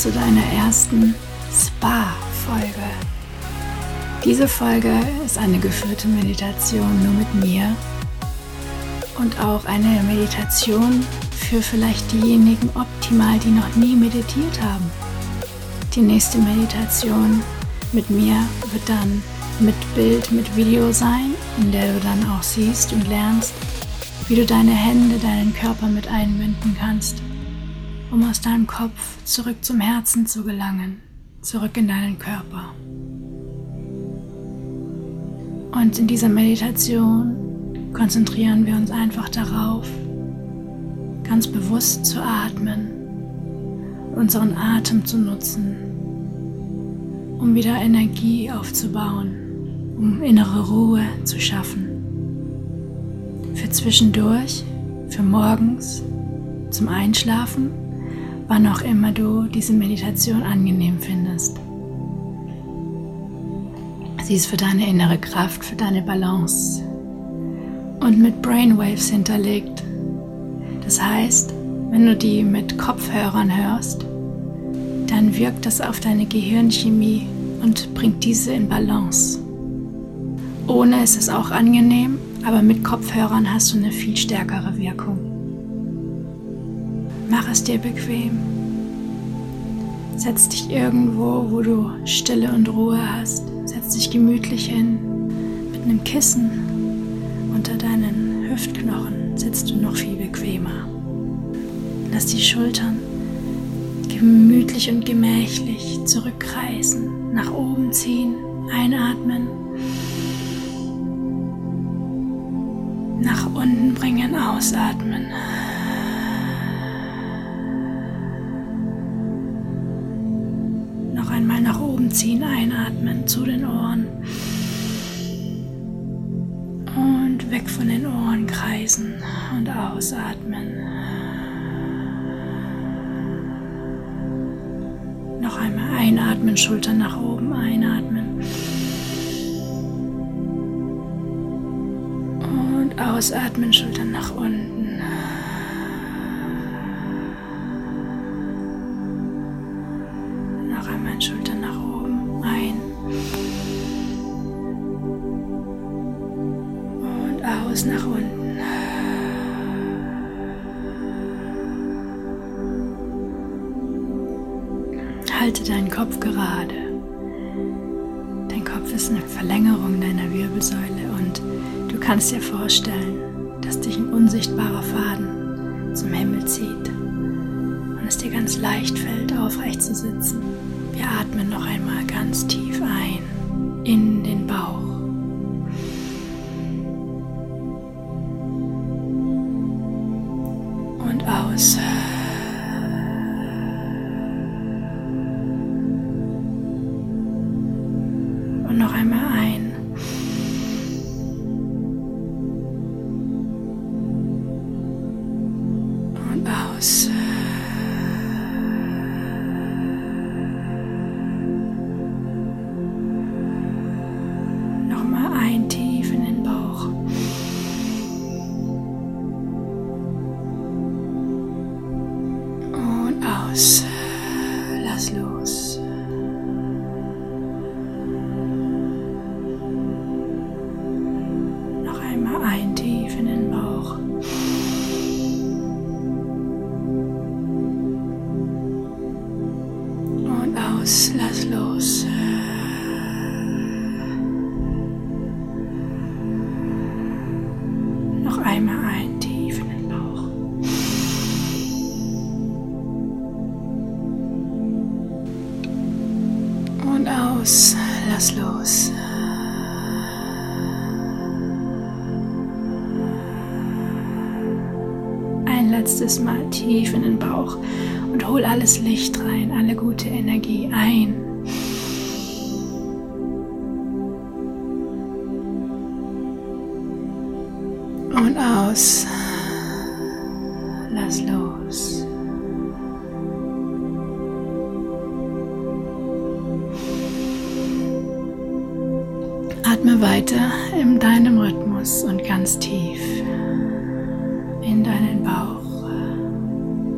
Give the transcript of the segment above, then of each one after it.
zu deiner ersten Spa-Folge. Diese Folge ist eine geführte Meditation nur mit mir und auch eine Meditation für vielleicht diejenigen optimal, die noch nie meditiert haben. Die nächste Meditation mit mir wird dann mit Bild, mit Video sein, in der du dann auch siehst und lernst, wie du deine Hände, deinen Körper mit einbinden kannst, um aus deinem Kopf zurück zum Herzen zu gelangen, zurück in deinen Körper. Und in dieser Meditation konzentrieren wir uns einfach darauf, ganz bewusst zu atmen, unseren Atem zu nutzen, um wieder Energie aufzubauen, um innere Ruhe zu schaffen. Für zwischendurch, für morgens, zum Einschlafen, wann auch immer du diese Meditation angenehm findest. Sie ist für deine innere Kraft, für deine Balance und mit Brainwaves hinterlegt. Das heißt, wenn du die mit Kopfhörern hörst, dann wirkt das auf deine Gehirnchemie und bringt diese in Balance. Ohne ist es auch angenehm, aber mit Kopfhörern hast du eine viel stärkere Wirkung. Mach es dir bequem. Setz dich irgendwo, wo du Stille und Ruhe hast. Setz dich gemütlich hin mit einem Kissen unter deinen Hüftknochen sitzt du noch viel bequemer. Lass die Schultern gemütlich und gemächlich zurückkreisen, nach oben ziehen, einatmen, nach unten bringen, ausatmen. Ziehen, einatmen zu den Ohren. Und weg von den Ohren kreisen und ausatmen. Noch einmal einatmen, Schultern nach oben, einatmen. Und ausatmen, Schultern nach unten. Noch einmal Schultern Aus nach unten. Halte deinen Kopf gerade. Dein Kopf ist eine Verlängerung deiner Wirbelsäule und du kannst dir vorstellen, dass dich ein unsichtbarer Faden zum Himmel zieht und es dir ganz leicht fällt, aufrecht zu sitzen. Wir atmen noch einmal ganz tief ein in den Bauch. Und Bauch. Und aus, lass los. Und aus. Lass los. Atme weiter in deinem Rhythmus und ganz tief in deinen Bauch.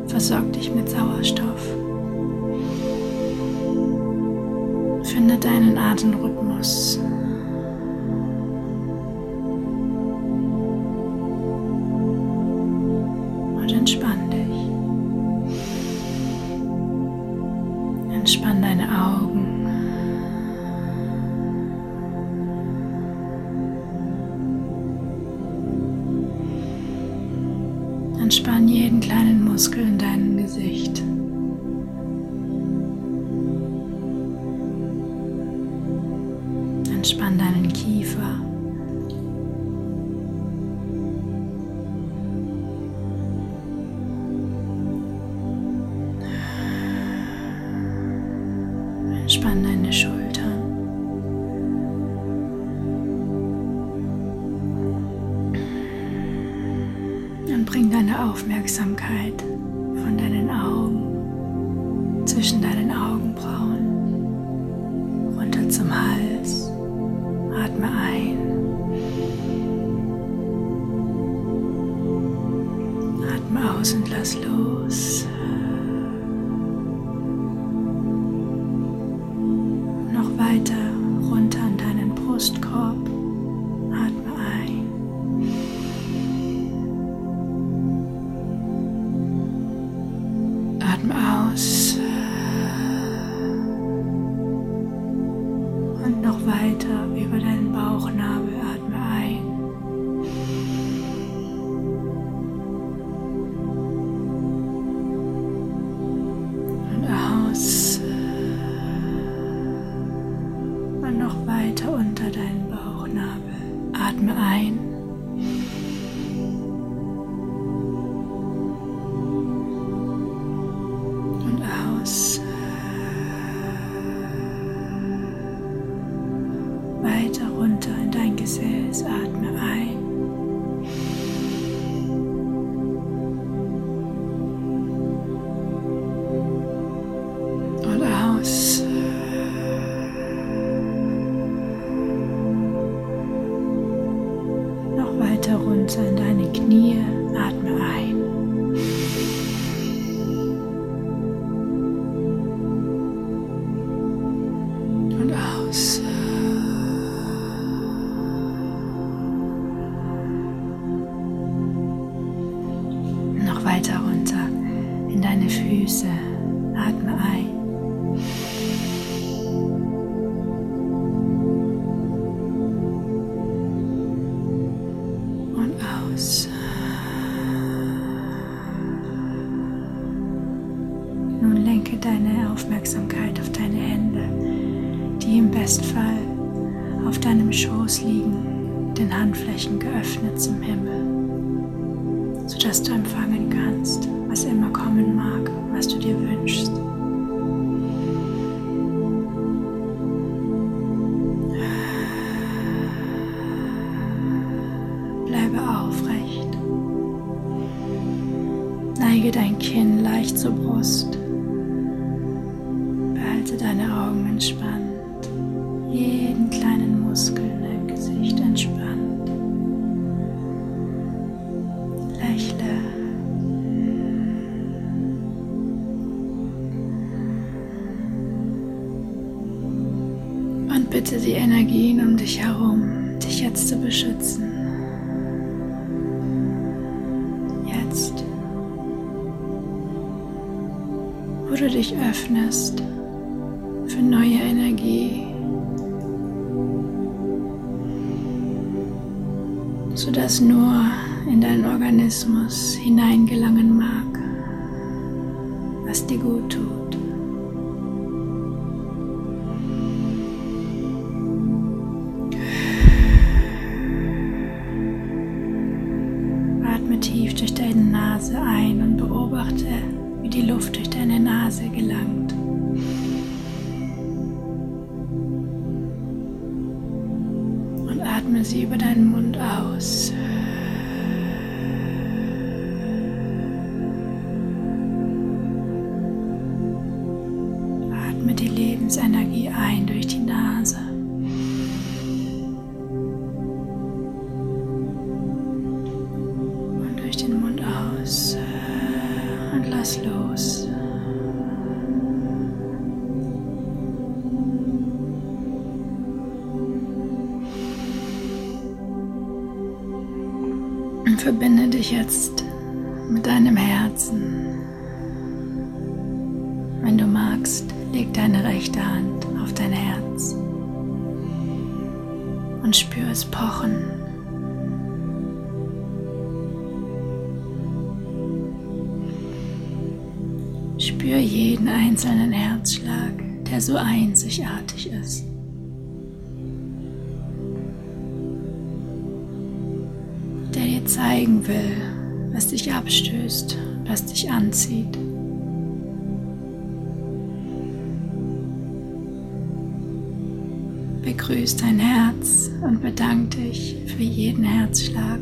Versorg dich mit Sauerstoff. Finde deinen Atemrhythmus. Entspann deine Augen. Entspann jeden kleinen Muskel in deinem Gesicht. Zwischen deinen Augenbrauen in deine Knie. Atme Bestfall auf deinem Schoß liegen, den Handflächen geöffnet zum Himmel, sodass du empfangen kannst, was immer kommen mag, was du dir wünschst. Bitte die Energien um dich herum, dich jetzt zu beschützen. Jetzt, wo du dich öffnest für neue Energie, sodass nur in deinen Organismus hineingelangen mag, was dir gut tut. Tief durch deine Nase ein und beobachte, wie die Luft durch deine Nase gelangt. Und atme sie über deinen Mund aus. Verbinde dich jetzt mit deinem Herzen. Wenn du magst, leg deine rechte Hand auf dein Herz und spür es pochen. Spür jeden einzelnen Herzschlag, der so einzigartig ist. Zeigen will, was dich abstößt, was dich anzieht. Begrüß dein Herz und bedank dich für jeden Herzschlag.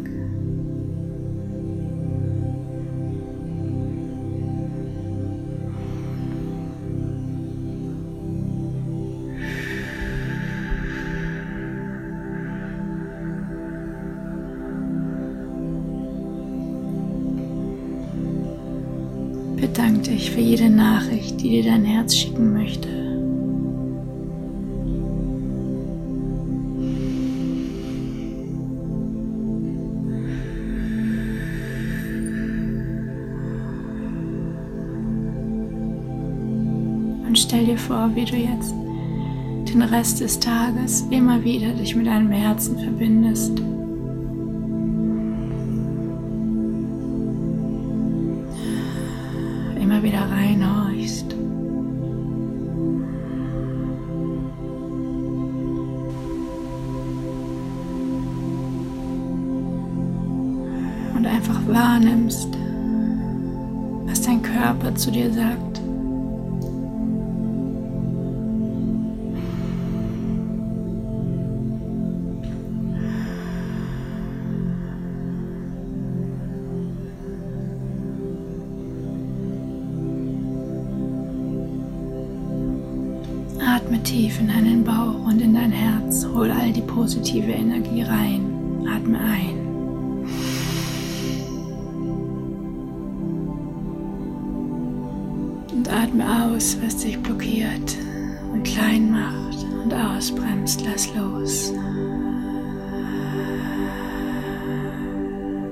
Die dir dein Herz schicken möchte. Und stell dir vor, wie du jetzt den Rest des Tages immer wieder dich mit deinem Herzen verbindest. Immer wieder reinhorchst. Zu dir sagt. Atme tief in deinen Bauch und in dein Herz. Hol all die positive Energie rein. Atme ein. Aus, was dich blockiert und klein macht und ausbremst. Lass los.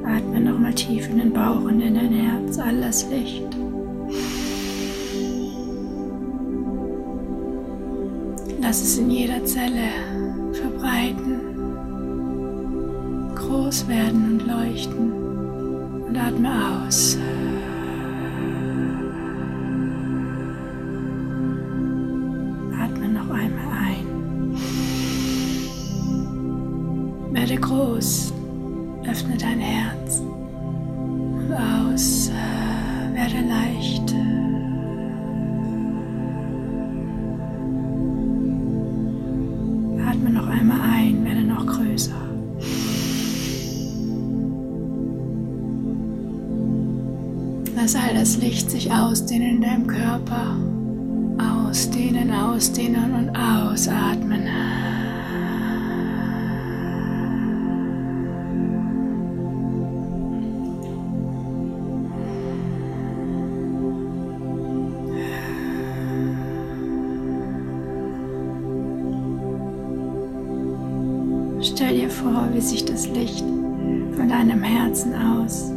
Atme nochmal tief in den Bauch und in dein Herz. All das Licht. Lass es in jeder Zelle verbreiten, groß werden und leuchten und atme aus. Ausdehnen, ausdehnen und ausatmen. Stell dir vor, wie sich das Licht von deinem Herzen aus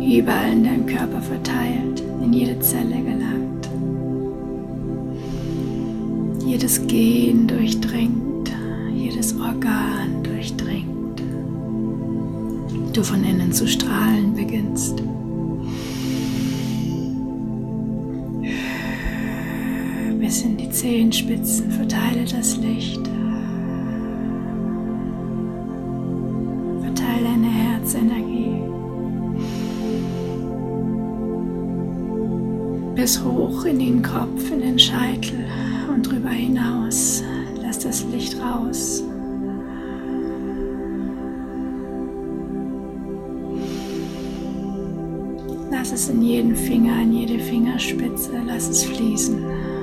überall in deinem Körper verteilt, in jede Zelle gelangt. Innen zu strahlen beginnst. Bis in die Zehenspitzen verteile das Licht. Verteile deine Herzenergie. Bis hoch in den Kopf, in den Scheitel und drüber hinaus. Lass das Licht raus. In jeden Finger, in jede Fingerspitze, lass es fließen.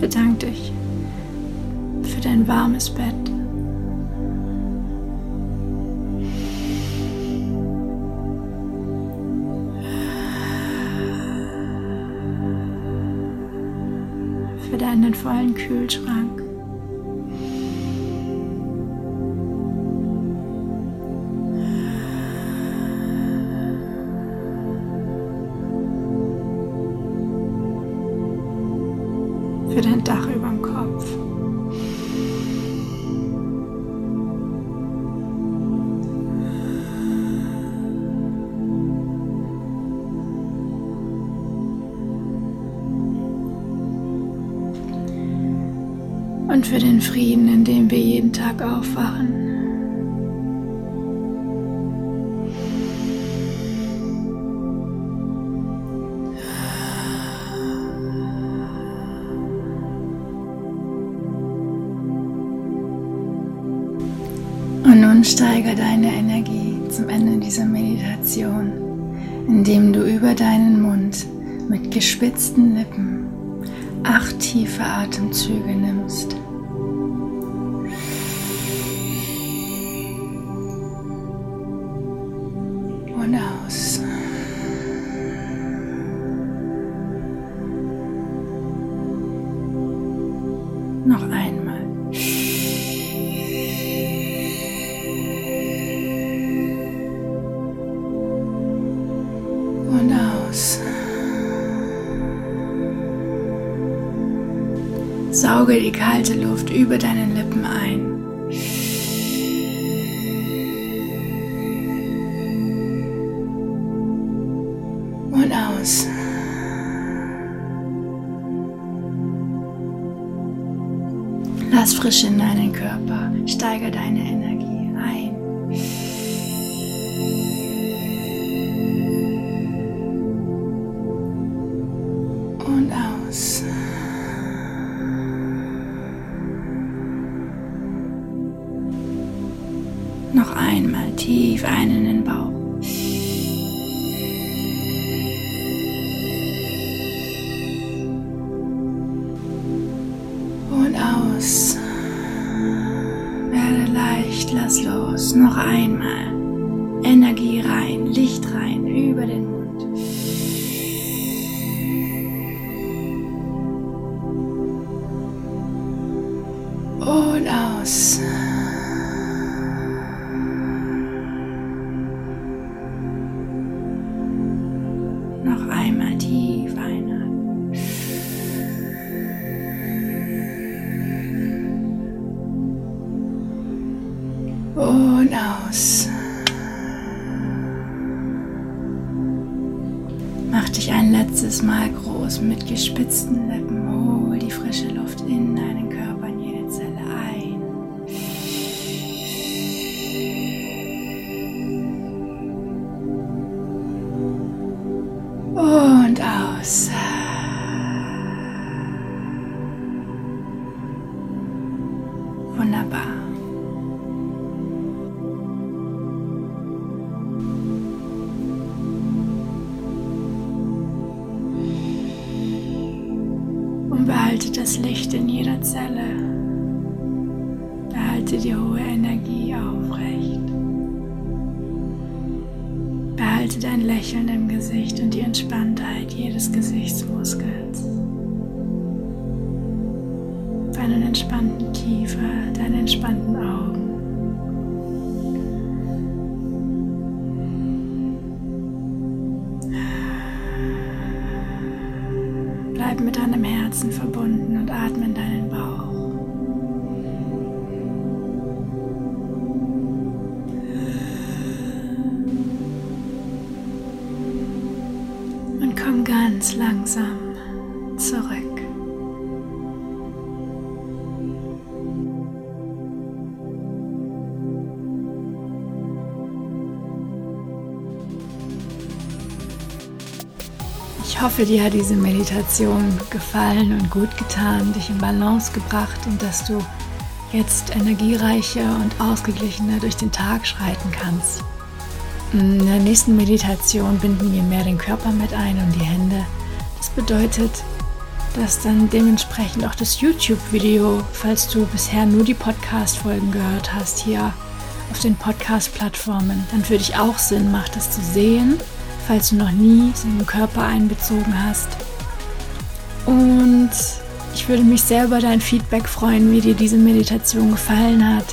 Bedank dich für dein warmes Bett. Für deinen vollen Kühlschrank. Und für den Frieden, in dem wir jeden Tag aufwachen. Und nun steigere deine Energie zum Ende dieser Meditation, indem du über deinen Mund mit gespitzten Lippen acht tiefe Atemzüge nimmst. Sauge die kalte Luft über deinen Lippen ein. Und aus. Lass Frische in deinen Körper. Steigere deine Energie Noch einmal. Energie rein, Licht rein über den Mund. Und aus. Gespitzten Lippen. Hol die frische Luft in deinen Körper, in jede Zelle ein. Und aus. Deinen entspannten Kiefer, deine entspannten Augen. Bleib mit deinem Herzen verbunden und atme in deinen Bauch. Und komm ganz langsam hoffe, dir hat diese Meditation gefallen und gut getan, dich in Balance gebracht und dass du jetzt energiereicher und ausgeglichener durch den Tag schreiten kannst. In der nächsten Meditation binden wir mehr den Körper mit ein und die Hände. Das bedeutet, dass dann dementsprechend auch das YouTube-Video, falls du bisher nur die Podcast-Folgen gehört hast, hier auf den Podcast-Plattformen, dann für dich auch Sinn macht, das zu sehen, falls du noch nie so einen Körper einbezogen hast. Und ich würde mich sehr über dein Feedback freuen, wie dir diese Meditation gefallen hat,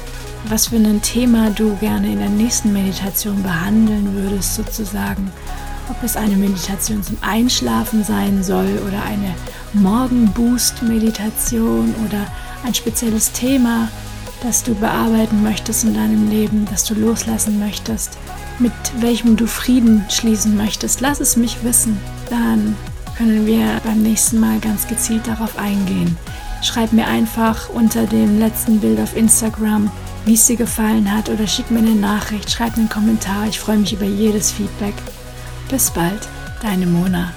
was für ein Thema du gerne in der nächsten Meditation behandeln würdest, sozusagen. Ob es eine Meditation zum Einschlafen sein soll oder eine Morgenboost-Meditation oder ein spezielles Thema, das du bearbeiten möchtest in deinem Leben, das du loslassen möchtest, mit welchem du Frieden schließen möchtest. Lass es mich wissen. Dann können wir beim nächsten Mal ganz gezielt darauf eingehen. Schreib mir einfach unter dem letzten Bild auf Instagram, wie es dir gefallen hat oder schick mir eine Nachricht, schreib einen Kommentar. Ich freue mich über jedes Feedback. Bis bald, deine Mona.